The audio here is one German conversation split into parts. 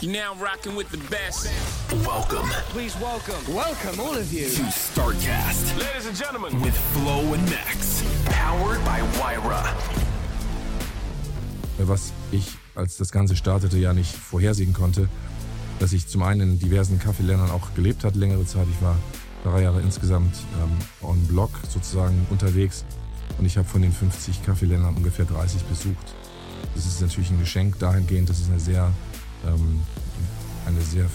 You now rocking with the best. Welcome Please welcome, welcome all of you. to StarCast Ladies and gentlemen. with Flo and Max. Powered by Wyra. was ich, als das Ganze startete, ja nicht vorhersehen konnte, dass ich zum einen in diversen Kaffeeländern auch gelebt hat, längere Zeit. Ich war drei Jahre insgesamt ähm, on Block sozusagen unterwegs und ich habe von den 50 Kaffeeländern ungefähr 30 besucht. Das ist natürlich ein Geschenk dahingehend, dass es eine sehr, eine sehr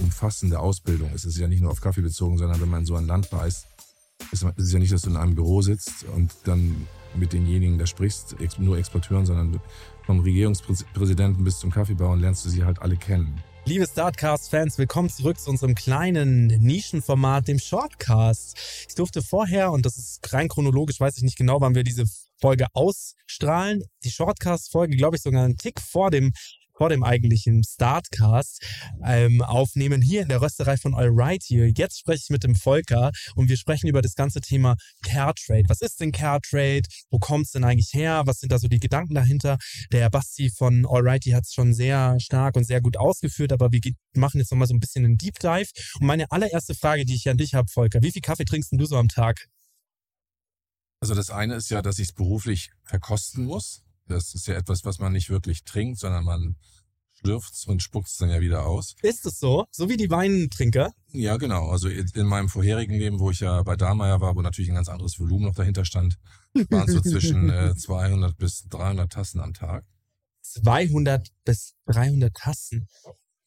umfassende Ausbildung. Es ist ja nicht nur auf Kaffee bezogen, sondern wenn man in so ein Land reist, ist es ja nicht, dass du in einem Büro sitzt und dann mit denjenigen da sprichst, nur Exporteuren, sondern vom Regierungspräsidenten bis zum Kaffeebauern lernst du sie halt alle kennen. Liebe Startcast-Fans, willkommen zurück zu unserem kleinen Nischenformat, dem Shortcast. Ich durfte vorher, und das ist rein chronologisch, weiß ich nicht genau, wann wir diese Folge ausstrahlen, die Shortcast-Folge, glaube ich, sogar einen Tick vor dem vor dem eigentlichen Startcast ähm, aufnehmen, hier in der Rösterei von Allright hier. Jetzt spreche ich mit dem Volker und wir sprechen über das ganze Thema Caretrade. Was ist denn Caretrade? Wo kommt es denn eigentlich her? Was sind da so die Gedanken dahinter? Der Basti von Alrighty hat es schon sehr stark und sehr gut ausgeführt, aber wir machen jetzt nochmal so ein bisschen einen Deep Dive. Und meine allererste Frage, die ich an dich habe, Volker, wie viel Kaffee trinkst du so am Tag? Also das eine ist ja, dass ich es beruflich verkosten muss. Das ist ja etwas, was man nicht wirklich trinkt, sondern man schlürft und spuckt es dann ja wieder aus. Ist es so? So wie die Weintrinker? Ja, genau. Also in in meinem vorherigen Leben, wo ich ja bei Dahlmeier war, wo natürlich ein ganz anderes Volumen noch dahinter stand, waren es so zwischen äh, 200 bis 300 Tassen am Tag. 200 bis 300 Tassen.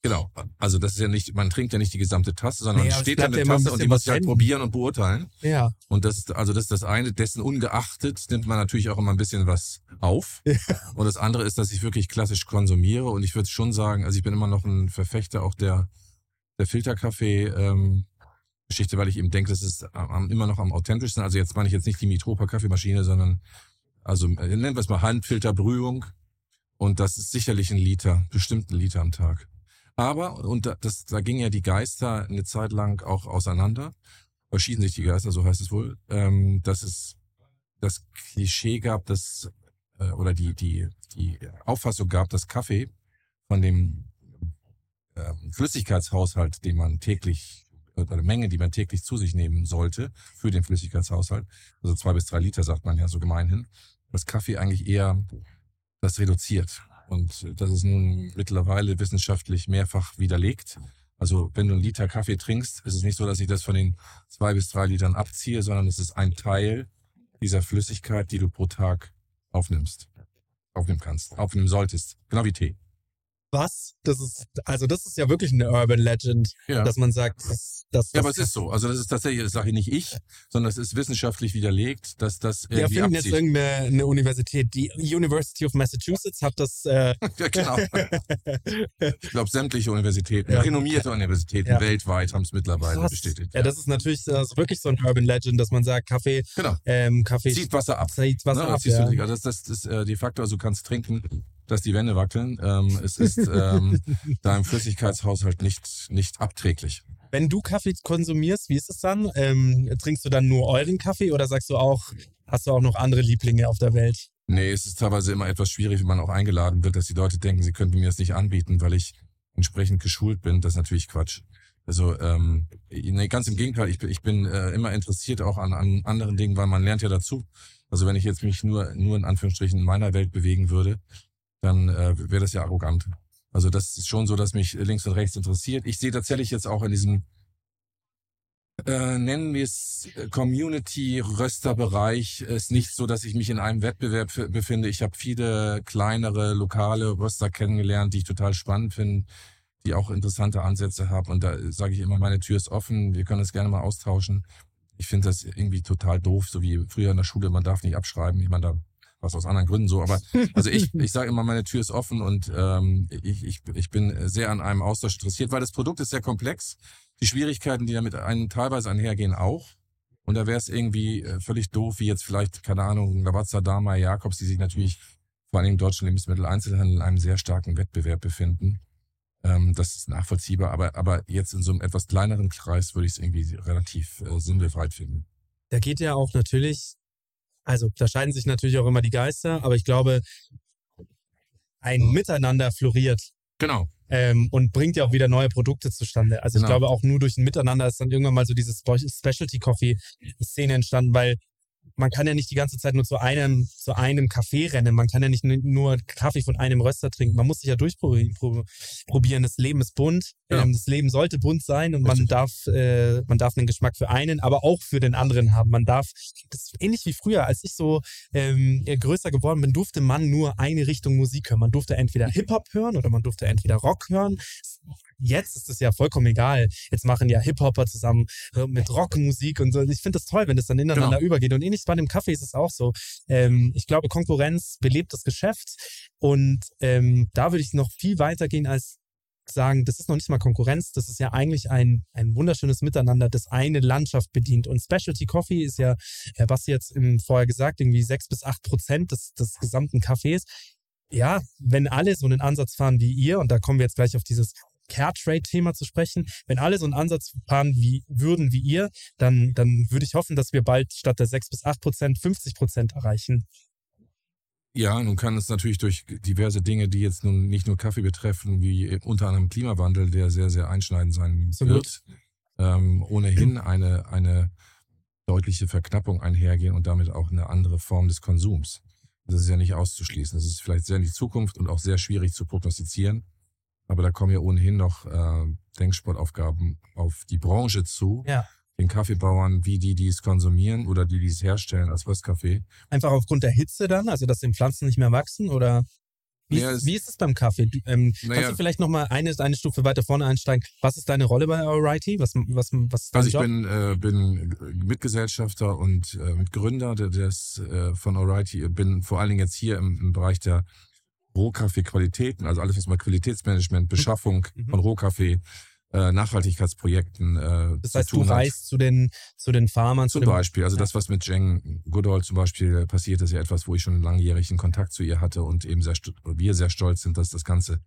Genau. Also das ist ja nicht, man trinkt ja nicht die gesamte Tasse, sondern Nee, steht da eine ja immer ein Tasse und die muss ich halt probieren und beurteilen. Ja. Und das ist, also das ist das eine, dessen ungeachtet nimmt man natürlich auch immer ein bisschen was auf. Und das andere ist, dass ich wirklich klassisch konsumiere. Und ich würde schon sagen, also ich bin immer noch ein Verfechter auch der, der Filterkaffee, ähm, Geschichte, weil ich eben denke, das ist am, immer noch am authentischsten. Also jetzt meine ich jetzt nicht die Mitropa Kaffeemaschine, sondern also äh, nennen wir es mal Handfilterbrühung. Und das ist sicherlich ein Liter, bestimmt ein Liter am Tag. Aber, und da- das, da gingen ja die Geister eine Zeit lang auch auseinander. Verschieden sich die Geister, so heißt es wohl, ähm, dass es das Klischee gab, dass, äh, oder die, die, die Auffassung gab, dass Kaffee von dem ähm, Flüssigkeitshaushalt, den man täglich, oder der Menge, die man täglich zu sich nehmen sollte, für den Flüssigkeitshaushalt, also zwei bis drei Liter, sagt man ja so gemeinhin, dass Kaffee eigentlich eher das reduziert. Und das ist nun mittlerweile wissenschaftlich mehrfach widerlegt. Also wenn du einen Liter Kaffee trinkst, ist es nicht so, dass ich das von den zwei bis drei Litern abziehe, sondern es ist ein Teil dieser Flüssigkeit, die du pro Tag aufnimmst. Aufnehmen kannst, aufnehmen solltest. Genau wie Tee. Was? Das ist, also das ist ja wirklich eine Urban Legend, Ja. dass man sagt, dass, dass Ja, aber es ist so. Also das ist tatsächlich, das sage ich nicht ich, sondern es ist wissenschaftlich widerlegt, dass das Wir irgendwie erfinden jetzt abzieht. irgendeine eine Universität. Die University of Massachusetts hat das. Äh, Ja, genau. Ich glaube, sämtliche Universitäten, Ja. renommierte Universitäten Ja. weltweit haben es mittlerweile krass. bestätigt. Ja, das ist natürlich äh, so wirklich so ein Urban Legend, dass man sagt, Kaffee, genau. ähm, Kaffee Zieht Wasser ab. zieht Wasser Ne, ab. das Ja. Also das, das ist äh, de facto, also du kannst trinken, dass die Wände wackeln. Ähm, es ist ähm, deinem Flüssigkeitshaushalt nicht, nicht abträglich. Wenn du Kaffee konsumierst, wie ist es dann? Ähm, trinkst du dann nur euren Kaffee oder sagst du auch, hast du auch noch andere Lieblinge auf der Welt? Nee, es ist teilweise immer etwas schwierig, wenn man auch eingeladen wird, dass die Leute denken, sie könnten mir das nicht anbieten, weil ich entsprechend geschult bin. Das ist natürlich Quatsch. Also ähm, nee, ganz im Gegenteil, ich bin, ich bin äh, immer interessiert auch an, an anderen Dingen, weil man lernt ja dazu. Also wenn ich jetzt mich nur, nur in Anführungsstrichen in meiner Welt bewegen würde, dann äh, wäre das ja arrogant. Also das ist schon so, dass mich links und rechts interessiert. Ich sehe tatsächlich jetzt auch in diesem, äh, nennen wir es äh, Community-Röster-Bereich, ist nicht so, dass ich mich in einem Wettbewerb befinde. Ich habe viele kleinere, lokale Röster kennengelernt, die ich total spannend finde, die auch interessante Ansätze haben. Und da sage ich immer, meine Tür ist offen, wir können es gerne mal austauschen. Ich finde das irgendwie total doof, so wie früher in der Schule, man darf nicht abschreiben. Ich meine, da was aus anderen Gründen so, aber also ich, ich sage immer, meine Tür ist offen und ähm, ich, ich, ich bin sehr an einem Austausch interessiert, weil das Produkt ist sehr komplex. Die Schwierigkeiten, die damit einen teilweise einhergehen, auch. Und da wäre es irgendwie äh, völlig doof, wie jetzt vielleicht, keine Ahnung, Lavazza, Dama, Jakobs, die sich natürlich vor allem im deutschen Lebensmitteleinzelhandel in einem sehr starken Wettbewerb befinden. Ähm, das ist nachvollziehbar, aber, aber jetzt in so einem etwas kleineren Kreis würde ich es irgendwie relativ äh, sinnbefreit finden. Da geht ja auch natürlich, also da scheiden sich natürlich auch immer die Geister, aber ich glaube, ein Miteinander floriert. Genau. ähm, und bringt ja auch wieder neue Produkte zustande. Also Genau. ich glaube auch nur durch ein Miteinander ist dann irgendwann mal so diese Spe- Specialty Coffee Szene entstanden, weil man kann ja nicht die ganze Zeit nur zu einem, zu einem Kaffee rennen. Man kann ja nicht nur Kaffee von einem Röster trinken. Man muss sich ja durchprobieren. Das Leben ist bunt. Ja. Ähm, das Leben sollte bunt sein und man darf, äh, man darf einen Geschmack für einen, aber auch für den anderen haben. Man darf, das ist ähnlich wie früher, als ich so ähm, größer geworden bin, durfte man nur eine Richtung Musik hören. Man durfte entweder Hip-Hop hören oder man durfte entweder Rock hören. Jetzt ist es ja vollkommen egal. Jetzt machen ja Hip-Hopper zusammen äh, mit Rockmusik und so. Ich finde das toll, wenn das dann ineinander Genau. übergeht. Und ähnlich bei dem Kaffee ist es auch so. Ähm, ich glaube, Konkurrenz belebt das Geschäft. Und ähm, da würde ich noch viel weiter gehen als sagen, das ist noch nicht mal Konkurrenz, das ist ja eigentlich ein, ein wunderschönes Miteinander, das eine Landschaft bedient. Und Specialty Coffee ist ja, Herr Basti jetzt im, vorher gesagt, irgendwie sechs bis acht Prozent des, des gesamten Kaffees. Ja, wenn alle so einen Ansatz fahren wie ihr, und da kommen wir jetzt gleich auf dieses Caretrade-Thema zu sprechen, wenn alle so einen Ansatz fahren wie, würden wie ihr, dann, dann würde ich hoffen, dass wir bald statt der sechs bis acht Prozent 50 Prozent erreichen. Ja, nun kann es natürlich durch diverse Dinge, die jetzt nun nicht nur Kaffee betreffen, wie unter anderem Klimawandel, der sehr, sehr einschneidend sein Absolut. wird, ähm, ohnehin eine, eine deutliche Verknappung einhergehen und damit auch eine andere Form des Konsums. Das ist ja nicht auszuschließen. Das ist vielleicht sehr in die Zukunft und auch sehr schwierig zu prognostizieren. Aber da kommen ja ohnehin noch äh, Denksportaufgaben auf die Branche zu, Ja. den Kaffeebauern, wie die, die es konsumieren oder die, die es herstellen als Röstkaffee. Einfach aufgrund der Hitze dann, also dass die Pflanzen nicht mehr wachsen oder wie, Ja, ist, es- wie ist es beim Kaffee? Ähm, Naja. Kannst du vielleicht nochmal eine, eine Stufe weiter vorne einsteigen? Was ist deine Rolle bei Alrighty? Was, was, was Also ich Job? bin, äh, bin Mitgesellschafter und äh, Mitgründer der- des äh, von Alrighty. Bin vor allen Dingen jetzt hier im, im Bereich der Rohkaffee-Qualitäten, also alles was mal Qualitätsmanagement, Beschaffung Mhm. von Rohkaffee, äh, Nachhaltigkeitsprojekten äh, das zu heißt, du reist zu den, zu den Farmern, zu Zum den, Beispiel, also Ja. das, was mit Jeng Goodall zum Beispiel passiert, ist ja etwas, wo ich schon langjährigen Kontakt zu ihr hatte und eben sehr, wir sehr stolz sind, dass das Ganze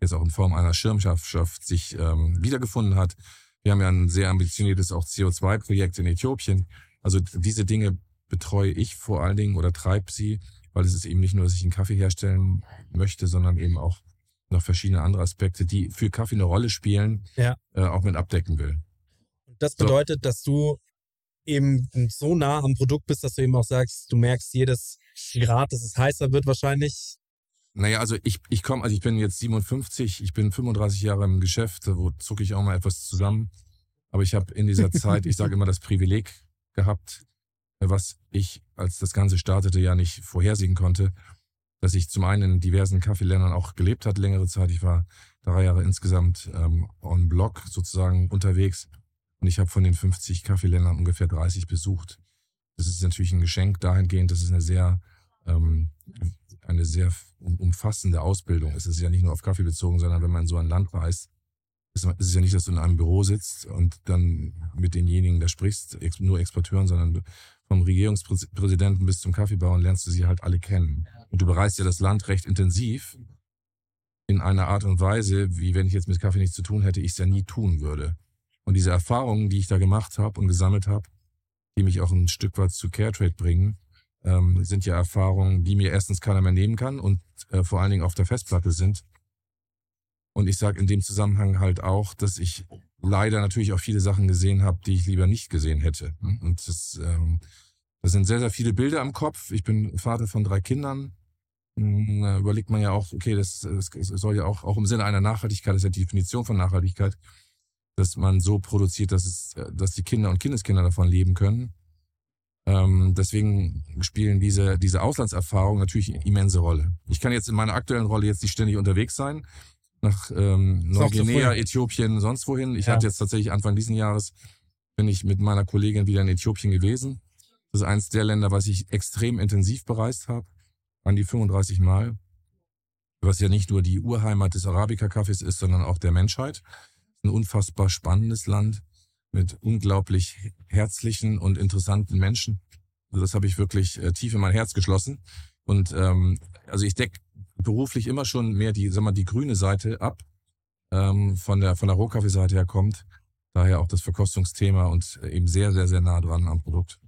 jetzt auch in Form einer Schirmschaft sich ähm, wiedergefunden hat. Wir haben ja ein sehr ambitioniertes auch CO2-Projekt in Äthiopien. Also diese Dinge betreue ich vor allen Dingen oder treibe sie, weil es ist eben nicht nur, dass ich einen Kaffee herstellen möchte, sondern eben auch noch verschiedene andere Aspekte, die für Kaffee eine Rolle spielen, Ja. äh, auch mit abdecken will. Das So. bedeutet, dass du eben so nah am Produkt bist, dass du eben auch sagst, du merkst jedes Grad, dass es heißer wird wahrscheinlich. Naja, also ich, ich komme, also ich bin jetzt 57, ich bin 35 Jahre im Geschäft, wo zucke ich auch mal etwas zusammen. Aber ich habe in dieser Zeit, ich sage immer, das Privileg gehabt, was ich, als das Ganze startete, ja nicht vorhersehen konnte, dass ich zum einen in diversen Kaffeeländern auch gelebt hat längere Zeit. Ich war drei Jahre insgesamt ähm, on Block sozusagen unterwegs und ich habe von den 50 Kaffeeländern ungefähr 30 besucht. Das ist natürlich ein Geschenk dahingehend, das ist eine sehr ähm, eine sehr um- umfassende Ausbildung. Es ist ja nicht nur auf Kaffee bezogen, sondern wenn man in so ein Land reist, ist es ist ja nicht, dass du in einem Büro sitzt und dann mit denjenigen da sprichst, nur Exporteuren, sondern vom Regierungspräsidenten bis zum Kaffeebauern lernst du sie halt alle kennen. Und du bereist ja das Land recht intensiv in einer Art und Weise, wie wenn ich jetzt mit Kaffee nichts zu tun hätte, ich es ja nie tun würde. Und diese Erfahrungen, die ich da gemacht habe und gesammelt habe, die mich auch ein Stück weit zu Caretrade bringen, ähm, sind ja Erfahrungen, die mir erstens keiner mehr nehmen kann und äh, vor allen Dingen auf der Festplatte sind. Und ich sage in dem Zusammenhang halt auch, dass ich leider natürlich auch viele Sachen gesehen habe, die ich lieber nicht gesehen hätte. Und das, ähm, das sind sehr, sehr viele Bilder im Kopf. Ich bin Vater von drei Kindern. Hm, Da überlegt man ja auch, okay, das, das soll ja auch, auch im Sinne einer Nachhaltigkeit, das ist ja die Definition von Nachhaltigkeit, dass man so produziert, dass es, dass die Kinder und Kindeskinder davon leben können. Ähm, deswegen spielen diese, diese Auslandserfahrungen natürlich immense Rolle. Ich kann jetzt in meiner aktuellen Rolle jetzt nicht ständig unterwegs sein, nach ähm, Neuguinea. Äthiopien, sonst wohin. Ich Ja. hatte jetzt tatsächlich Anfang diesen Jahres, bin ich mit meiner Kollegin wieder in Äthiopien gewesen. Das ist eines der Länder, was ich extrem intensiv bereist habe, an die 35 Mal. Was ja nicht nur die Urheimat des Arabica-Kaffees ist, sondern auch der Menschheit. Ein unfassbar spannendes Land mit unglaublich herzlichen und interessanten Menschen. Also das habe ich wirklich äh, tief in mein Herz geschlossen. Und ähm, also ich decke beruflich immer schon mehr die, sag mal, die grüne Seite ab, ähm, von der von der Rohkaffeeseite her kommt. Daher auch das Verkostungsthema und eben sehr, sehr, sehr nah dran am Produkt.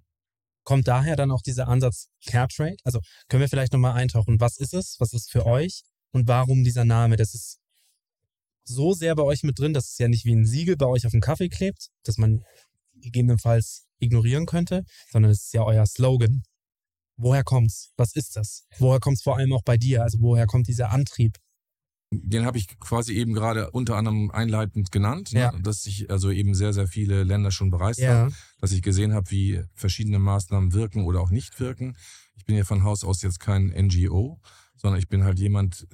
Kommt daher dann auch dieser Ansatz Caretrade? Also können wir vielleicht nochmal eintauchen, was ist es, was ist für euch und warum dieser Name? Das ist so sehr bei euch mit drin, dass es ja nicht wie ein Siegel bei euch auf dem Kaffee klebt, dass man gegebenenfalls ignorieren könnte, sondern es ist ja euer Slogan. Woher kommt's? Was ist das? Woher kommt's vor allem auch bei dir? Also woher kommt dieser Antrieb? Den habe ich quasi eben gerade unter anderem einleitend genannt, ne? Ja. dass sich also eben sehr, sehr viele Länder schon bereist Ja. haben, dass ich gesehen habe, wie verschiedene Maßnahmen wirken oder auch nicht wirken. Ich bin ja von Haus aus jetzt kein NGO, sondern ich bin halt jemand,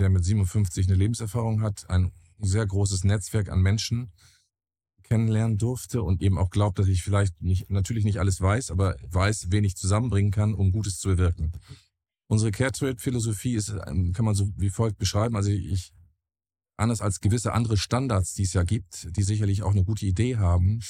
der mit 57 eine Lebenserfahrung hat, ein sehr großes Netzwerk an Menschen kennenlernen durfte und eben auch glaubt, dass ich vielleicht nicht, natürlich nicht alles weiß, aber weiß, wen ich zusammenbringen kann, um Gutes zu bewirken. Unsere Care-Trade-Philosophie ist, ähm, kann man so wie folgt beschreiben. Also ich, anders als gewisse andere Standards, die es ja gibt, die sicherlich auch eine gute Idee haben,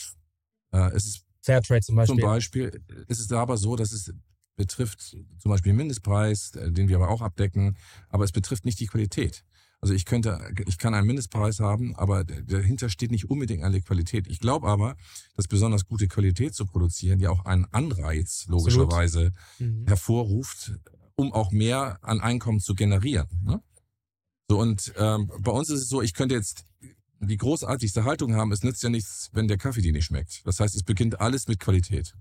äh, es ist Fairtrade zum Beispiel. zum Beispiel, ist es aber so, dass es betrifft zum Beispiel den Mindestpreis, äh, den wir aber auch abdecken, aber es betrifft nicht die Qualität. Also ich könnte, ich kann einen Mindestpreis haben, aber dahinter steht nicht unbedingt eine Qualität. Ich glaube aber, dass besonders gute Qualität zu produzieren ja auch einen Anreiz logischerweise Mhm. hervorruft, um auch mehr an Einkommen zu generieren. Ne? So und ähm, bei uns ist es so, ich könnte jetzt die großartigste Haltung haben. Es nützt ja nichts, wenn der Kaffee dir nicht schmeckt. Das heißt, es beginnt alles mit Qualität.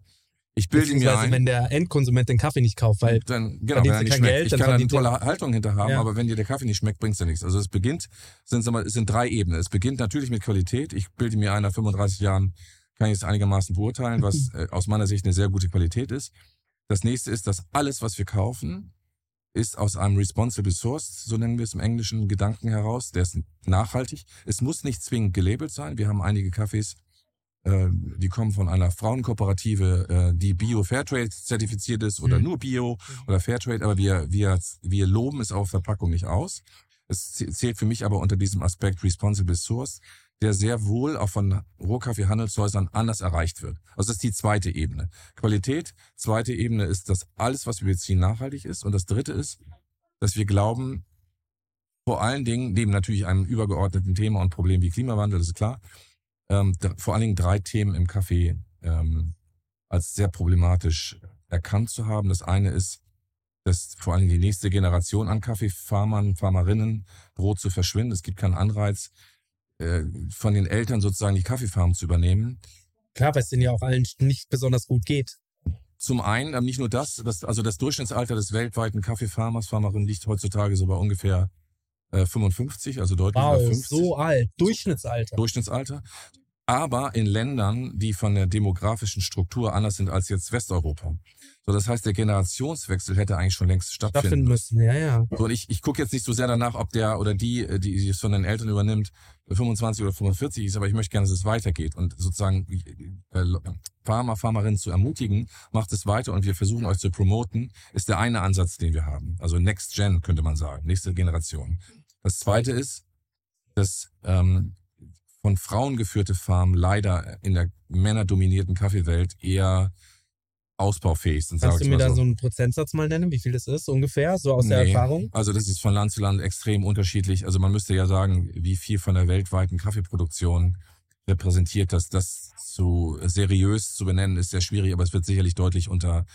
Ich bilde mir ein, wenn der Endkonsument den Kaffee nicht kauft, weil dann, genau, wenn er nicht kein schmeckt. Geld, ich dann kann da eine tolle Haltung hinter haben, Ja. aber wenn dir der Kaffee nicht schmeckt, bringt's ja nichts. Also es beginnt, sind, es sind drei Ebenen. Es beginnt natürlich mit Qualität. Ich bilde mir ein, nach 35 Jahren kann ich es einigermaßen beurteilen, was äh, aus meiner Sicht eine sehr gute Qualität ist. Das nächste ist, dass alles, was wir kaufen, ist aus einem responsible source, so nennen wir es im englischen Gedanken heraus. Der ist nachhaltig. Es muss nicht zwingend gelabelt sein. Wir haben einige Kaffees, die kommen von einer Frauenkooperative, äh, die Bio Fairtrade zertifiziert ist oder Mhm. nur Bio oder Fairtrade, aber wir, wir, wir loben es auf Verpackung nicht aus. Es zäh- zählt für mich aber unter diesem Aspekt Responsible Source, der sehr wohl auch von Rohkaffeehandelshäusern anders erreicht wird. Also das ist die zweite Ebene. Qualität. Zweite Ebene ist, dass alles, was wir beziehen, nachhaltig ist. Und das dritte ist, dass wir glauben, vor allen Dingen, neben natürlich einem übergeordneten Thema und Problem wie Klimawandel, das ist klar, ähm, vor allen Dingen drei Themen im Kaffee ähm, als sehr problematisch erkannt zu haben. Das eine ist, dass vor allem die nächste Generation an Kaffeefarmern, Farmerinnen droht zu verschwinden. Es gibt keinen Anreiz, äh, von den Eltern sozusagen die Kaffeefarmen zu übernehmen. klar, weil es denen ja auch allen nicht besonders gut geht. Zum einen, ähm, nicht nur das, das, also das Durchschnittsalter des weltweiten Kaffeefarmers, Farmerin liegt heutzutage so bei ungefähr äh, 55, also deutlich über Wow, 50. so alt. Durchschnittsalter. Durchschnittsalter. Aber in Ländern, die von der demografischen Struktur anders sind als jetzt Westeuropa. So, das heißt, der Generationswechsel hätte eigentlich schon längst stattfinden Stattfinden müssen, ja, ja. So, und ich, ich gucke jetzt nicht so sehr danach, ob der oder die, äh, die, die es von den Eltern übernimmt, 25 oder 45 ist, aber ich möchte gerne, dass es weitergeht und sozusagen äh, Farmer, Farmerinnen zu ermutigen, macht es weiter und wir versuchen euch zu promoten, ist der eine Ansatz, den wir haben. Also Next Gen könnte man sagen, nächste Generation. Das zweite ist, dass ähm, von Frauen geführte Farmen leider in der männerdominierten Kaffeewelt eher ausbaufähig sind. Kannst du mir da so einen Prozentsatz mal nennen, wie viel das ist ungefähr, so aus der Nee. Erfahrung? Also das ist von Land zu Land extrem unterschiedlich. Also man müsste ja sagen, wie viel von der weltweiten Kaffeeproduktion repräsentiert das. Das zu seriös zu benennen ist sehr schwierig, aber es wird sicherlich deutlich unter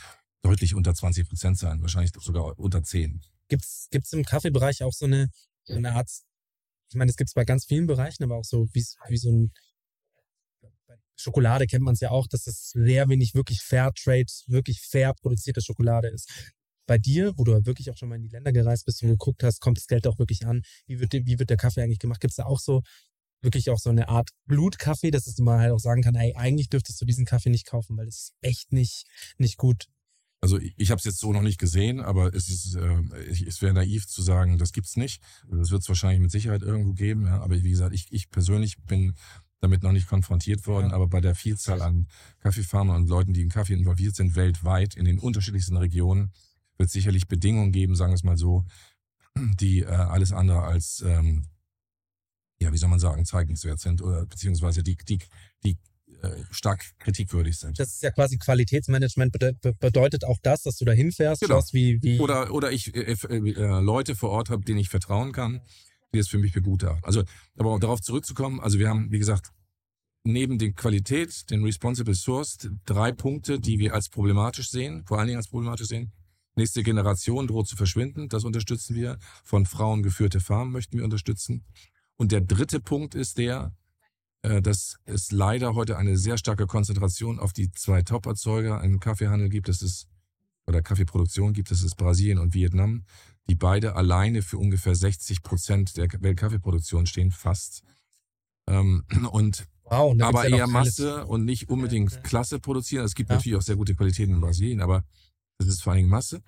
deutlich unter 20 Prozent sein, wahrscheinlich sogar unter 10. Gibt's gibt's im Kaffeebereich auch so eine, so eine Art, ich meine, das gibt's bei ganz vielen Bereichen, aber auch so wie, wie so ein Schokolade kennt man es ja auch, dass es sehr wenig wirklich Fairtrade, wirklich fair produzierte Schokolade ist. Bei dir, wo du wirklich auch schon mal in die Länder gereist bist und geguckt hast, kommt das Geld auch wirklich an? Wie wird, wie wird der Kaffee eigentlich gemacht? Gibt's da auch so wirklich auch so eine Art Blutkaffee, dass man halt auch sagen kann, ey, eigentlich dürftest du diesen Kaffee nicht kaufen, weil es echt nicht, nicht gut. Also ich, habe es jetzt so noch nicht gesehen, aber es ist, äh, es wäre naiv zu sagen, das gibt's nicht. Das wird es wahrscheinlich mit Sicherheit irgendwo geben. Ja. Aber wie gesagt, ich, ich persönlich bin damit noch nicht konfrontiert worden. Ja. Aber bei der Vielzahl an Kaffeefarmern und Leuten, die im Kaffee involviert sind, weltweit in den unterschiedlichsten Regionen, wird es sicherlich Bedingungen geben, sagen wir es mal so, die äh, alles andere als, ähm, ja, wie soll man sagen, zeigenswert sind oder beziehungsweise die, die, die äh, stark kritikwürdig sind. Das ist ja quasi Qualitätsmanagement, bede be bedeutet auch das, dass du da hinfährst, Genau. schaust, wie, wie Oder, oder ich äh, äh, Leute vor Ort habe, denen ich vertrauen kann, die es für mich begutachten. Also, aber um darauf zurückzukommen, also wir haben, wie gesagt, neben der Qualität, den Responsible Source, drei Punkte, die wir als problematisch sehen, vor allen Dingen als problematisch sehen. Nächste Generation droht zu verschwinden, das unterstützen wir. Von Frauen geführte Farmen möchten wir unterstützen. Und der dritte Punkt ist der, äh, dass es leider heute eine sehr starke Konzentration auf die zwei Top-Erzeuger im Kaffeehandel gibt. Das ist, oder Kaffeeproduktion gibt. Das ist Brasilien und Vietnam, die beide alleine für ungefähr 60 Prozent der Weltkaffeeproduktion stehen, fast. Ähm, und Wow, und aber ja eher Masse und nicht unbedingt Ja, ja. Klasse produzieren. Es gibt Ja. natürlich auch sehr gute Qualitäten in Brasilien, aber das ist vor allen Dingen Masse.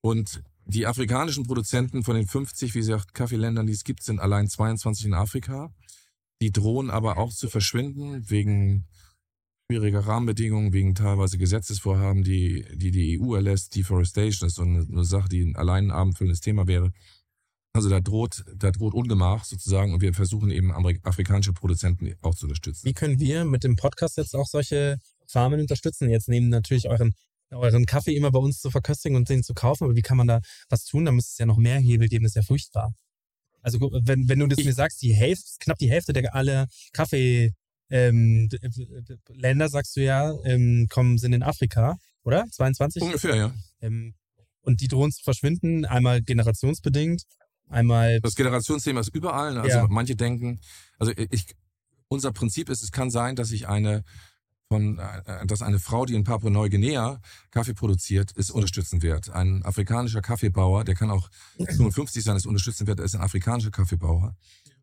Und die afrikanischen Produzenten von den 50, wie gesagt, Kaffeeländern, die es gibt, sind allein 22 in Afrika. Die drohen aber auch zu verschwinden wegen schwieriger Rahmenbedingungen, wegen teilweise Gesetzesvorhaben, die die, die EU erlässt. Deforestation ist so eine, eine Sache, die allein ein abendfüllendes Thema wäre. Also da droht, da droht Ungemach sozusagen und wir versuchen eben afrikanische Produzenten auch zu unterstützen. Wie können wir mit dem Podcast jetzt auch solche Farmen unterstützen? Jetzt neben natürlich euren, euren Kaffee immer bei uns zu verköstigen und den zu kaufen, aber wie kann man da was tun? Da müsste es ja noch mehr Hebel geben, das ist ja furchtbar. Also wenn, wenn du das Ich- mir sagst, die Hälfte, knapp die Hälfte der alle Kaffee ähm, d- Länder, sagst du ja, ähm, kommen, sind in Afrika, oder? 22? Ungefähr, ja. Ähm, und die drohen zu verschwinden, einmal generationsbedingt, einmal Das Generationsthema ist überall. Also Ja. manche denken, also ich, unser Prinzip ist, es kann sein, dass ich eine von, äh, dass eine Frau, die in Papua-Neuguinea Kaffee produziert, ist unterstützen wird. Ein afrikanischer Kaffeebauer, der kann auch 55 sein, ist unterstützen wird, ist ein afrikanischer Kaffeebauer.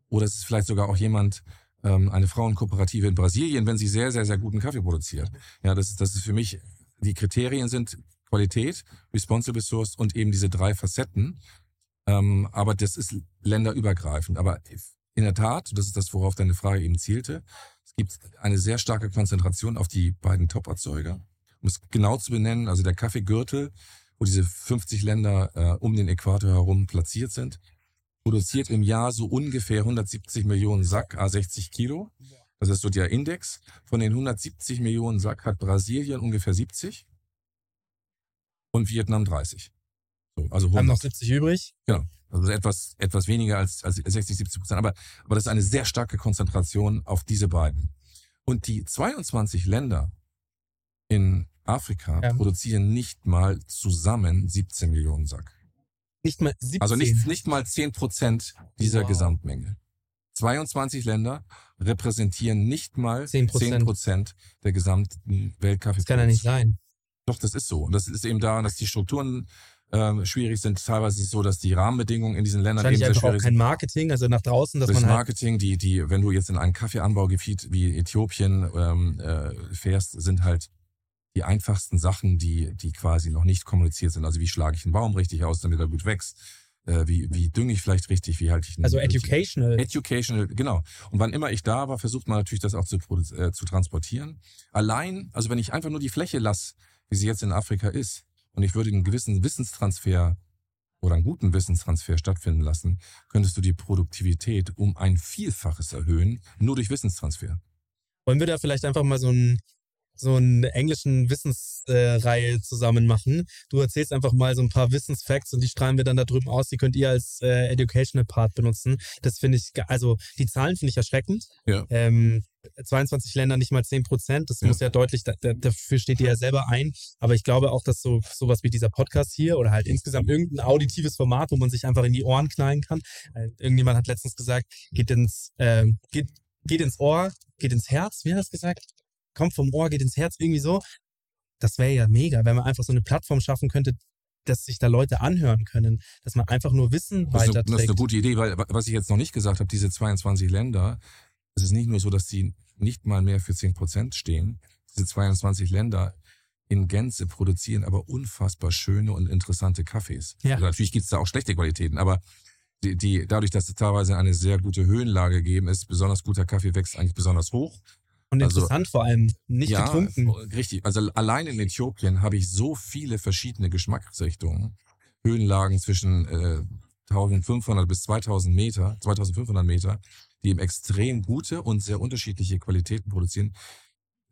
Oder es ist vielleicht sogar auch jemand, ähm, eine Frauenkooperative in Brasilien, wenn sie sehr, sehr, sehr guten Kaffee produziert. Ja, das ist, das ist für mich, die Kriterien sind Qualität, Responsible Source und eben diese drei Facetten. Ähm, aber das ist länderübergreifend. Aber in der Tat, das ist das, worauf deine Frage eben zielte, es gibt eine sehr starke Konzentration auf die beiden Top-Erzeuger. Um es genau zu benennen, also der Kaffeegürtel, wo diese 50 Länder äh, um den Äquator herum platziert sind, produziert im Jahr so ungefähr 170 Millionen Sack, a 60 Kilo. Das ist so der Index. Von den 170 Millionen Sack hat Brasilien ungefähr 70 und Vietnam 30. So, also haben 100. noch 70 übrig. Also etwas, etwas weniger als, als 60, 70 Prozent. Aber, aber das ist eine sehr starke Konzentration auf diese beiden. Und die 22 Länder in Afrika Ja. produzieren nicht mal zusammen 17 Millionen Sack. Nicht mal 17. Also nicht, nicht mal 10 Prozent dieser Wow. Gesamtmenge. 22 Länder repräsentieren nicht mal 10 10 Prozent der gesamten Weltkaffee. das kann ja nicht sein. Doch, das ist so. Und das ist eben daran, dass die Strukturen ähm, schwierig sind. Teilweise ist es so, dass die Rahmenbedingungen in diesen Ländern eben sehr einfach auch schwierig kein sind. Marketing, also nach draußen, dass Das man halt Marketing, die, die, wenn du jetzt in ein Kaffeeanbaugebiet wie Äthiopien ähm, äh, fährst, sind halt die einfachsten Sachen, die, die quasi noch nicht kommuniziert sind. Also wie schlage ich einen Baum richtig aus, damit er gut wächst? Äh, wie, wie dünge ich vielleicht richtig? Wie halte ich einen, also educational. Educational, genau. Und wann immer ich da war, versucht man natürlich das auch zu, äh, zu transportieren. Allein, also wenn ich einfach nur die Fläche lasse, wie sie jetzt in Afrika ist, und ich würde einen gewissen Wissenstransfer oder einen guten Wissenstransfer stattfinden lassen, könntest du die Produktivität um ein Vielfaches erhöhen, nur durch Wissenstransfer. Wollen wir da vielleicht einfach mal so einen so einen englischen Wissensreihe äh, zusammen machen. Du erzählst einfach mal so ein paar Wissensfacts und die strahlen wir dann da drüben aus. Die könnt ihr als äh, Educational Part benutzen. Das finde ich, also die Zahlen finde ich erschreckend. Ja. Ähm, 22 Länder, nicht mal 10 Prozent. Das Ja. muss ja deutlich, da, da, dafür steht ihr ja selber ein. Aber ich glaube auch, dass so sowas wie dieser Podcast hier oder halt insgesamt irgendein auditives Format, wo man sich einfach in die Ohren knallen kann. Äh, irgendjemand hat letztens gesagt, geht ins, ähm, geht, geht ins Ohr, geht ins Herz, wie hat er das gesagt? Kommt vom Ohr, geht ins Herz, irgendwie so. Das wäre ja mega, wenn man einfach so eine Plattform schaffen könnte, dass sich da Leute anhören können, dass man einfach nur Wissen Das eine, das ist weiterträgt. eine gute Idee, weil wa- was ich jetzt noch nicht gesagt habe, diese 22 Länder, es ist nicht nur so, dass die nicht mal mehr für 10 Prozent stehen. Diese 22 Länder in Gänze produzieren aber unfassbar schöne und interessante Kaffees. Ja. Also natürlich gibt es da auch schlechte Qualitäten, aber die, die, dadurch, dass es teilweise eine sehr gute Höhenlage gegeben ist, besonders guter Kaffee wächst eigentlich besonders hoch. Und also- interessant vor allem, nicht ja, getrunken. richtig. Also allein in Äthiopien habe ich so viele verschiedene Geschmacksrichtungen. Höhenlagen zwischen äh, 1500 bis 2000 Meter, 2500 Meter, die eben extrem gute und sehr unterschiedliche Qualitäten produzieren.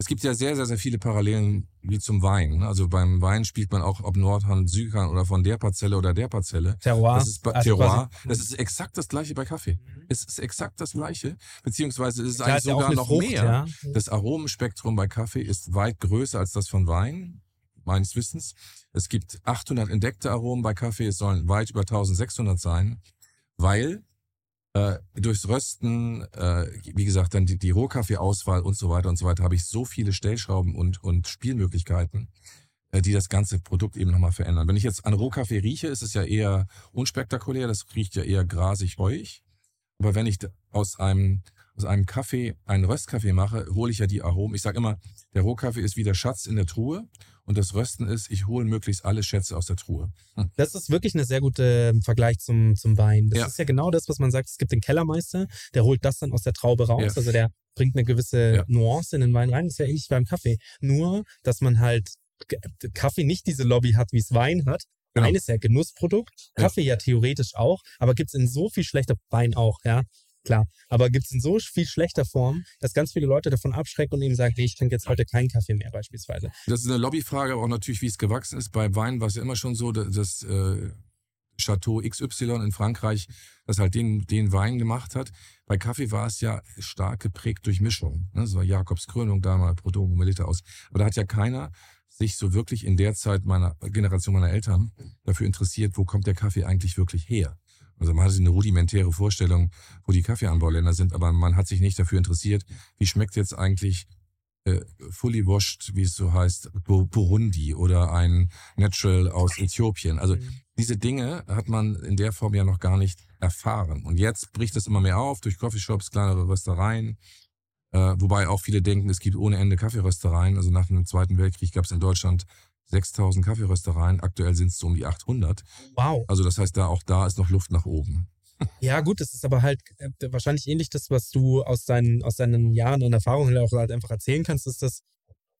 Es gibt ja sehr, sehr, sehr viele Parallelen wie zum Wein. ne? Also beim Wein spielt man auch ob Nordhand, Südhand oder von der Parzelle oder der Parzelle. Terroir. Das ist also Terroir. Das ist exakt das gleiche bei Kaffee. Es ist exakt das gleiche, beziehungsweise es ist Klar, eigentlich ist sogar noch Frucht, mehr. ja. Das Aromenspektrum bei Kaffee ist weit größer als das von Wein, meines Wissens. Es gibt 800 entdeckte Aromen bei Kaffee, es sollen weit über 1600 sein, weil Äh, durchs Rösten, äh, wie gesagt, dann die, die Rohkaffeeauswahl und so weiter und so weiter, habe ich so viele Stellschrauben und, und Spielmöglichkeiten, äh, die das ganze Produkt eben nochmal verändern. Wenn ich jetzt an Rohkaffee rieche, ist es ja eher unspektakulär, das riecht ja eher grasig, heuig. Aber wenn ich aus einem, aus einem Kaffee einen Röstkaffee mache, hole ich ja die Aromen. Ich sage immer, der Rohkaffee ist wie der Schatz in der Truhe und das Rösten ist, ich hole möglichst alle Schätze aus der Truhe. Hm. Das ist wirklich ein sehr guter Vergleich zum, zum Wein. Das Ja. ist ja genau das, was man sagt. Es gibt den Kellermeister, der holt das dann aus der Traube raus. Ja. Also der bringt eine gewisse Ja. Nuance in den Wein rein. Das ist ja ähnlich beim Kaffee. Nur, dass man halt Kaffee nicht diese Lobby hat, wie es Wein hat. Genau. Wein ist ja Genussprodukt, Ja. Kaffee ja theoretisch auch, aber gibt es in so viel schlechter, Wein auch, ja, klar, aber gibt es in so viel schlechter Form, dass ganz viele Leute davon abschrecken und eben sagen, nee, ich trinke jetzt heute keinen Kaffee mehr beispielsweise. Das ist eine Lobbyfrage, aber auch natürlich, wie es gewachsen ist. Bei Wein war es ja immer schon so, dass das äh, Chateau XY in Frankreich das halt den, den Wein gemacht hat. Bei Kaffee war es ja stark geprägt durch Mischung. Ne? Das war Jakobs Krönung damals, Prodomo, Melita aus. Aber da hat ja keiner sich so wirklich in der Zeit meiner Generation meiner Eltern dafür interessiert, wo kommt der Kaffee eigentlich wirklich her. Also man hatte eine rudimentäre Vorstellung, wo die Kaffeeanbauländer sind, aber man hat sich nicht dafür interessiert, wie schmeckt jetzt eigentlich äh, fully washed, wie es so heißt, Bu- Burundi oder ein Natural aus Äthiopien. Also diese Dinge hat man in der Form ja noch gar nicht erfahren. Und jetzt bricht es immer mehr auf durch Coffeeshops, kleinere Röstereien. Äh, wobei auch viele denken, es gibt ohne Ende Kaffeeröstereien. Also nach dem Zweiten Weltkrieg gab es in Deutschland 6000 Kaffeeröstereien. Aktuell sind es so um die 800. Wow. Also das heißt, da auch da ist noch Luft nach oben. Ja, gut, das ist aber halt äh, wahrscheinlich ähnlich das, was du aus deinen, aus deinen Jahren und Erfahrungen auch halt einfach erzählen kannst, ist, dass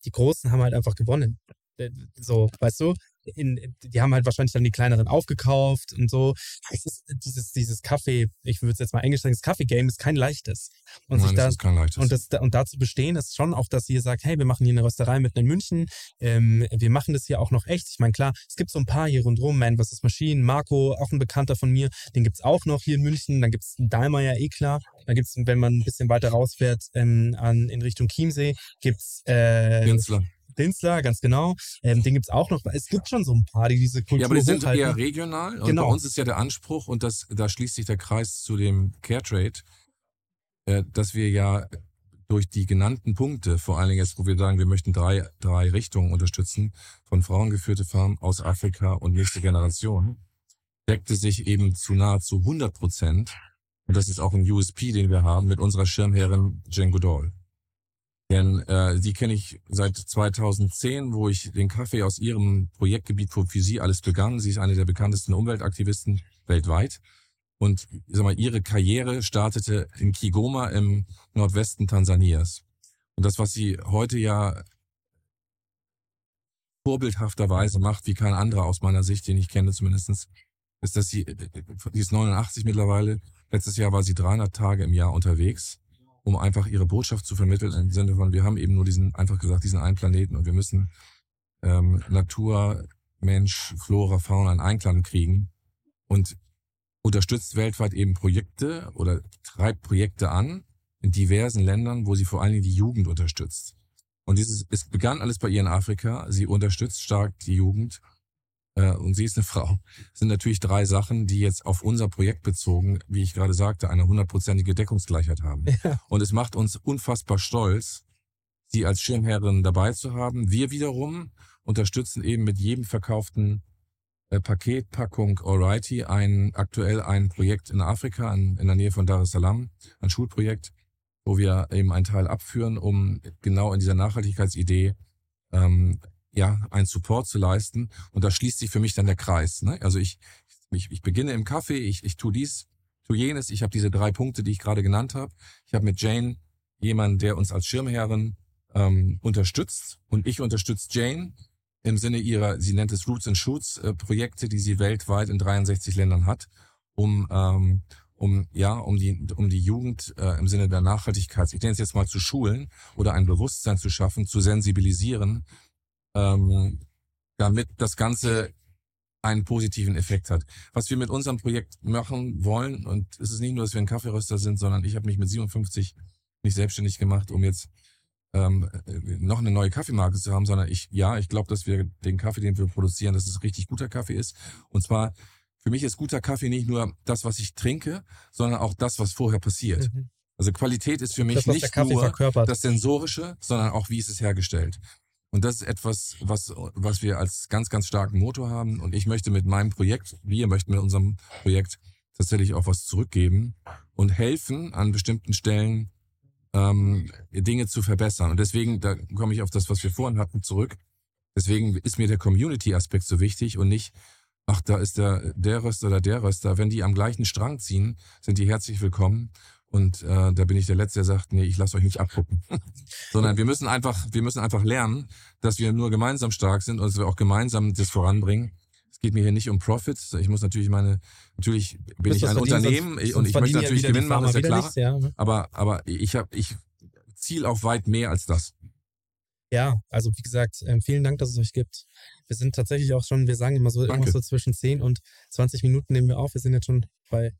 die Großen haben halt einfach gewonnen. Äh, So, weißt du? In, die haben halt wahrscheinlich dann die kleineren aufgekauft und so. Es ist dieses, dieses Kaffee, ich würde es jetzt mal englisch sagen, das Kaffee-Game ist kein leichtes. Und sich Nein, da, das ist kein leichtes. und, das, und dazu bestehen ist schon auch, dass ihr sagt, hey, wir machen hier eine Rösterei mitten in München. Ähm, wir machen das hier auch noch echt. Ich meine, klar, es gibt so ein paar hier rundherum, Man vs. Machine, Marco, auch ein Bekannter von mir, den gibt's auch noch hier in München. Dann gibt's einen Dahlmeier, eh klar. Da gibt's, wenn man ein bisschen weiter rausfährt, ähm, an, in Richtung Chiemsee, gibt's äh, Künstler. Dinsler, ganz genau. Ähm, den gibt's auch noch. Es gibt schon so ein paar, die diese Kultur Ja, aber die sind hochhalten. eher regional. Und Genau. bei uns ist ja der Anspruch, und das, da schließt sich der Kreis zu dem Caretrade, äh, dass wir ja durch die genannten Punkte, vor allen Dingen jetzt, wo wir sagen, wir möchten drei, drei Richtungen unterstützen, von Frauengeführte Farmen aus Afrika und nächste Generation, deckte sich eben zu nahezu 100 Prozent, und das ist auch ein USP, den wir haben, mit unserer Schirmherrin Jane Goodall. Denn äh, die kenne ich seit 2010, wo ich den Kaffee aus ihrem Projektgebiet, wo für sie alles begann. Sie ist eine der bekanntesten Umweltaktivisten weltweit. Und sag mal, ihre Karriere startete in Kigoma im Nordwesten Tansanias. Und das, was sie heute ja vorbildhafterweise macht, wie kein anderer aus meiner Sicht, den ich kenne zumindestens, ist, dass sie, die ist 89 mittlerweile, letztes Jahr war sie 300 Tage im Jahr unterwegs um einfach ihre Botschaft zu vermitteln im Sinne von, wir haben eben nur diesen, einfach gesagt, diesen einen Planeten und wir müssen ähm, Natur, Mensch, Flora, Fauna in Einklang kriegen und unterstützt weltweit eben Projekte oder treibt Projekte an in diversen Ländern, wo sie vor allen Dingen die Jugend unterstützt. Und dieses, es begann alles bei ihr in Afrika. Sie unterstützt stark die Jugend äh, und sie ist eine Frau. Das sind natürlich drei Sachen, die jetzt auf unser Projekt bezogen, wie ich gerade sagte, eine hundertprozentige Deckungsgleichheit haben. Ja. Und es macht uns unfassbar stolz, sie als Schirmherrin dabei zu haben. Wir wiederum unterstützen eben mit jedem verkauften äh, Paketpackung Alrighty ein, aktuell ein Projekt in Afrika, in, in der Nähe von Dar es Salaam, ein Schulprojekt, wo wir eben einen Teil abführen, um genau in dieser Nachhaltigkeitsidee ähm, ja, einen Support zu leisten. Und da schließt sich für mich dann der Kreis. Ne? Also ich, ich, ich beginne im Kaffee, ich, ich tue dies, tue jenes, ich habe diese drei Punkte, die ich gerade genannt habe. Ich habe mit Jane jemanden, der uns als Schirmherrin ähm, unterstützt und ich unterstütze Jane im Sinne ihrer, sie nennt es Roots and Shoots äh, Projekte, die sie weltweit in 63 Ländern hat, um ähm, um ja um die um die Jugend äh, im Sinne der Nachhaltigkeit, ich nenne es jetzt mal zu schulen oder ein Bewusstsein zu schaffen, zu sensibilisieren, ähm, damit das Ganze einen positiven Effekt hat. Was wir mit unserem Projekt machen wollen, und es ist nicht nur, dass wir ein Kaffeeröster sind, sondern ich habe mich mit 57 nicht selbstständig gemacht, um jetzt ähm, noch eine neue Kaffeemarke zu haben, sondern ich, ja, ich glaube, dass wir den Kaffee, den wir produzieren, dass es richtig guter Kaffee ist. Und zwar Für mich ist guter Kaffee nicht nur das, was ich trinke, sondern auch das, was vorher passiert. Mhm. Also Qualität ist für mich Das, nicht nur verkörpert. das Sensorische, sondern auch, wie ist es hergestellt. Und das ist etwas, was, was wir als ganz, ganz starken Motor haben. Und ich möchte mit meinem Projekt, wir möchten mit unserem Projekt tatsächlich auch was zurückgeben und helfen, an bestimmten Stellen ähm, Dinge zu verbessern. Und deswegen, da komme ich auf das, was wir vorhin hatten, zurück. Deswegen ist mir der Community-Aspekt so wichtig und nicht, ach, da ist der, der Röster oder der Röster. Wenn die am gleichen Strang ziehen, sind die herzlich willkommen. Und äh, da bin ich der Letzte, der sagt, nee, ich lasse euch nicht abgucken. Sondern wir müssen einfach, wir müssen einfach lernen, dass wir nur gemeinsam stark sind und dass wir auch gemeinsam das voranbringen. Es geht mir hier nicht um Profits. Ich muss natürlich meine, natürlich bin ich ein Unternehmen sonst- und ich möchte natürlich Gewinn machen, ist ja klar. nichts, ja. ne? Aber, aber ich habe, ich ziel auf weit mehr als das. Ja, also wie gesagt, ähm, vielen Dank, dass es euch gibt. Wir sind tatsächlich auch schon, wir sagen immer so, Danke. irgendwas so zwischen 10 und 20 Minuten nehmen wir auf. Wir sind jetzt schon bei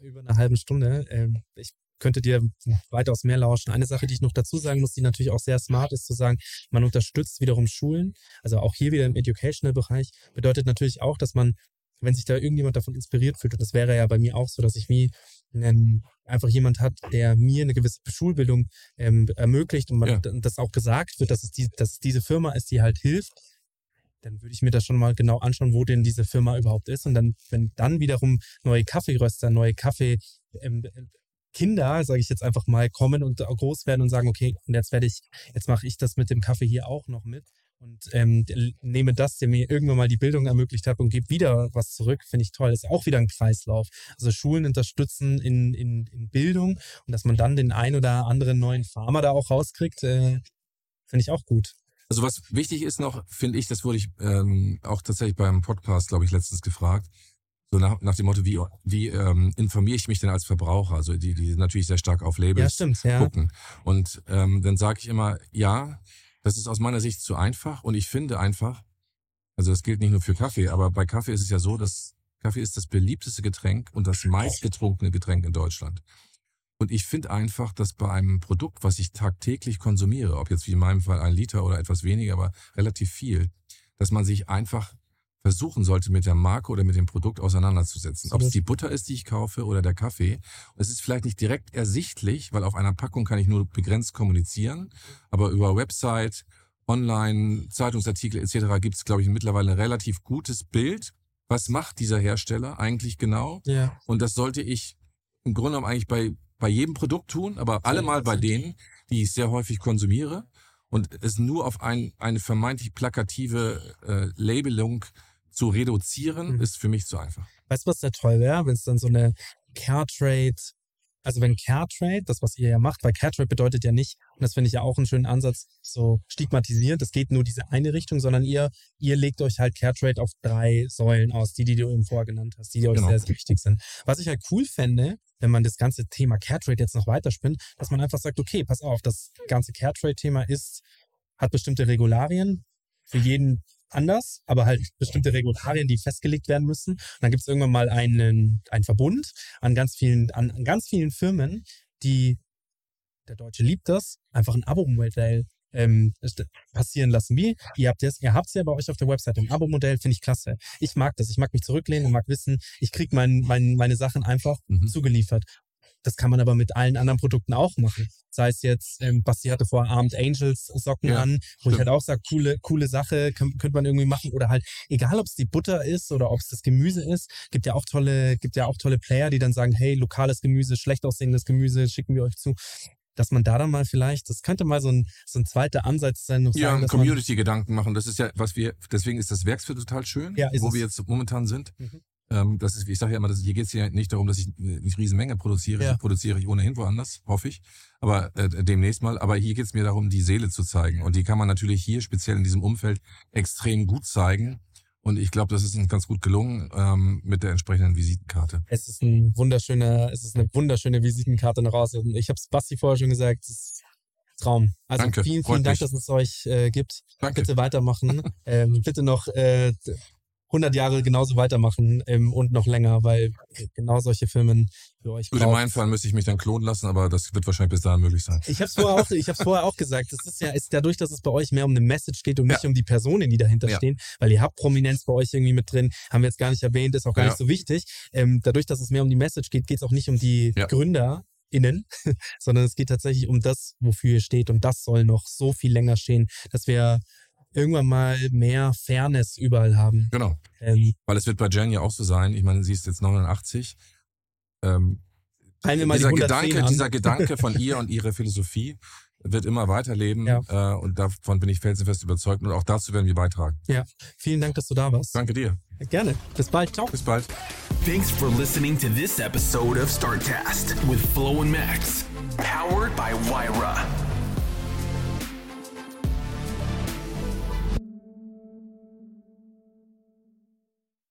über einer halben Stunde. Ähm, ich könnte dir weitaus mehr lauschen. Eine Sache, die ich noch dazu sagen muss, die natürlich auch sehr smart ist, zu sagen, man unterstützt wiederum Schulen. Also auch hier wieder im Educational-Bereich bedeutet natürlich auch, dass man, wenn sich da irgendjemand davon inspiriert fühlt, und das wäre ja bei mir auch so, dass ich wie einen, einfach jemand hat, der mir eine gewisse Schulbildung ähm, ermöglicht und man, Ja. das auch gesagt wird, dass es, die, dass es diese Firma ist, die halt hilft, dann würde ich mir das schon mal genau anschauen, wo denn diese Firma überhaupt ist. Und dann, wenn dann wiederum neue Kaffeeröster, neue Kaffee, ähm, sage ich jetzt einfach mal, kommen und groß werden und sagen, okay, und jetzt werde ich, jetzt mache ich das mit dem Kaffee hier auch noch mit und ähm, nehme das, der mir irgendwann mal die Bildung ermöglicht hat und gebe wieder was zurück, finde ich toll. Ist auch wieder ein Kreislauf. Also Schulen unterstützen in, in, in Bildung und dass man dann den ein oder anderen neuen Farmer da auch rauskriegt, äh, finde ich auch gut. Also was wichtig ist noch, finde ich, das wurde ich ähm, auch tatsächlich beim Podcast, glaube ich, letztens gefragt. So nach, nach dem Motto, wie, wie ähm, informiere ich mich denn als Verbraucher? Also die, die natürlich sehr stark auf Ja, Labels stimmt, ja. gucken. Und ähm, dann sage ich immer, ja, das ist aus meiner Sicht zu einfach. Und ich finde einfach, also das gilt nicht nur für Kaffee, aber bei Kaffee ist es ja so, dass Kaffee ist das beliebteste Getränk und das meistgetrunkene Getränk in Deutschland. Und ich finde einfach, dass bei einem Produkt, was ich tagtäglich konsumiere, ob jetzt wie in meinem Fall ein Liter oder etwas weniger, aber relativ viel, dass man sich einfach versuchen sollte, mit der Marke oder mit dem Produkt auseinanderzusetzen. Ob es die Butter ist, die ich kaufe oder der Kaffee. Und es ist vielleicht nicht direkt ersichtlich, weil auf einer Packung kann ich nur begrenzt kommunizieren, aber über Website, Online, Zeitungsartikel etc. gibt es, glaube ich, mittlerweile ein relativ gutes Bild. Was macht dieser Hersteller eigentlich genau? Ja. Und das sollte ich im Grunde genommen eigentlich bei, bei jedem Produkt tun, aber allemal bei denen, die ich sehr häufig konsumiere. Und es nur auf ein, eine vermeintlich plakative äh, Labelung zu reduzieren, Mhm. ist für mich zu einfach. Weißt du, was da toll wäre, wenn es dann so eine Caretrade, also wenn Caretrade, das, was ihr ja macht, weil Caretrade bedeutet ja nicht, und das finde ich ja auch einen schönen Ansatz, so stigmatisierend, das geht nur diese eine Richtung, sondern ihr, ihr legt euch halt Caretrade auf drei Säulen aus, die, die du eben vorher genannt hast, die euch Genau. sehr, sehr wichtig sind. Was ich halt cool fände, wenn man das ganze Thema Caretrade jetzt noch weiterspinnt, dass man einfach sagt, okay, pass auf, das ganze Caretrade-Thema ist, hat bestimmte Regularien, für jeden anders, aber halt bestimmte Regularien, die festgelegt werden müssen. Und dann gibt es irgendwann mal einen, einen Verbund an ganz vielen, an, an ganz vielen Firmen, die, der Deutsche liebt das, einfach ein Abo-Modell ähm, passieren lassen. Wie? Ihr habt es ihr ja bei euch auf der Website ein Abo-Modell, finde ich klasse. Ich mag das. Ich mag mich zurücklehnen und mag wissen, ich kriege mein, mein, meine Sachen einfach Mhm. zugeliefert. Das kann man aber mit allen anderen Produkten auch machen. Sei es jetzt, ähm, Basti hatte vor Armed Angels Socken Ja, an, wo ich stimmt. halt auch sage, coole, coole Sache, kann, könnte man irgendwie machen. Oder halt, egal ob es die Butter ist oder ob es das Gemüse ist, gibt ja auch tolle, gibt ja auch tolle Player, die dann sagen, hey, lokales Gemüse, schlecht aussehendes Gemüse, schicken wir euch zu. Dass man da dann mal vielleicht, das könnte mal so ein, so ein zweiter Ansatz sein. Noch Ja, Community-Gedanken machen. Das ist ja, was wir, deswegen ist das Werksfeld total schön, Ja, wo es. wir jetzt momentan sind. Mhm. Ähm, das ist, ich sage ja immer, das, hier geht es ja nicht darum, dass ich eine riesen Menge produziere. Ja. Das produziere ich ohnehin woanders, hoffe ich. Aber äh, demnächst mal. Aber hier geht es mir darum, die Seele zu zeigen. Und die kann man natürlich hier, speziell in diesem Umfeld, extrem gut zeigen. Und ich glaube, das ist uns ganz gut gelungen ähm, mit der entsprechenden Visitenkarte. Es ist ein wunderschöner, es ist eine wunderschöne Visitenkarte nach Hause. Und Ich habe es Basti vorher schon gesagt, es ist Traum. Also Danke, vielen, vielen Dank, mich. dass es euch äh, gibt. Danke. Bitte weitermachen. ähm, bitte noch äh, 100 Jahre genauso weitermachen ähm, und noch länger, weil genau solche Filme für euch Gut, in meinem Fall müsste ich mich dann klonen lassen, aber das wird wahrscheinlich bis dahin möglich sein. Ich habe es vorher, auch, ich hab's vorher auch gesagt. Es ist ja ist dadurch, dass es bei euch mehr um eine Message geht und nicht Ja. um die Personen, die dahinter Ja. stehen, weil ihr habt Prominenz bei euch irgendwie mit drin, haben wir jetzt gar nicht erwähnt, ist auch gar Ja. nicht so wichtig. Ähm, dadurch, dass es mehr um die Message geht, geht es auch nicht um die Ja. GründerInnen, sondern es geht tatsächlich um das, wofür ihr steht. Und das soll noch so viel länger stehen, dass wir irgendwann mal mehr Fairness überall haben. Genau. Ähm, Weil es wird bei Jen ja auch so sein. Ich meine, sie ist jetzt 89. Ähm, die dieser 110 Gedanke, an. dieser Gedanke von ihr und ihrer Philosophie wird immer weiterleben. Ja. Äh, und davon bin ich felsenfest überzeugt. Und auch dazu werden wir beitragen. Vielen Dank, dass du da warst. Danke dir. Gerne. Bis bald. Ciao. Bis bald. Thanks for listening to this episode of Startcast with Flo and Max. Powered by Wyra.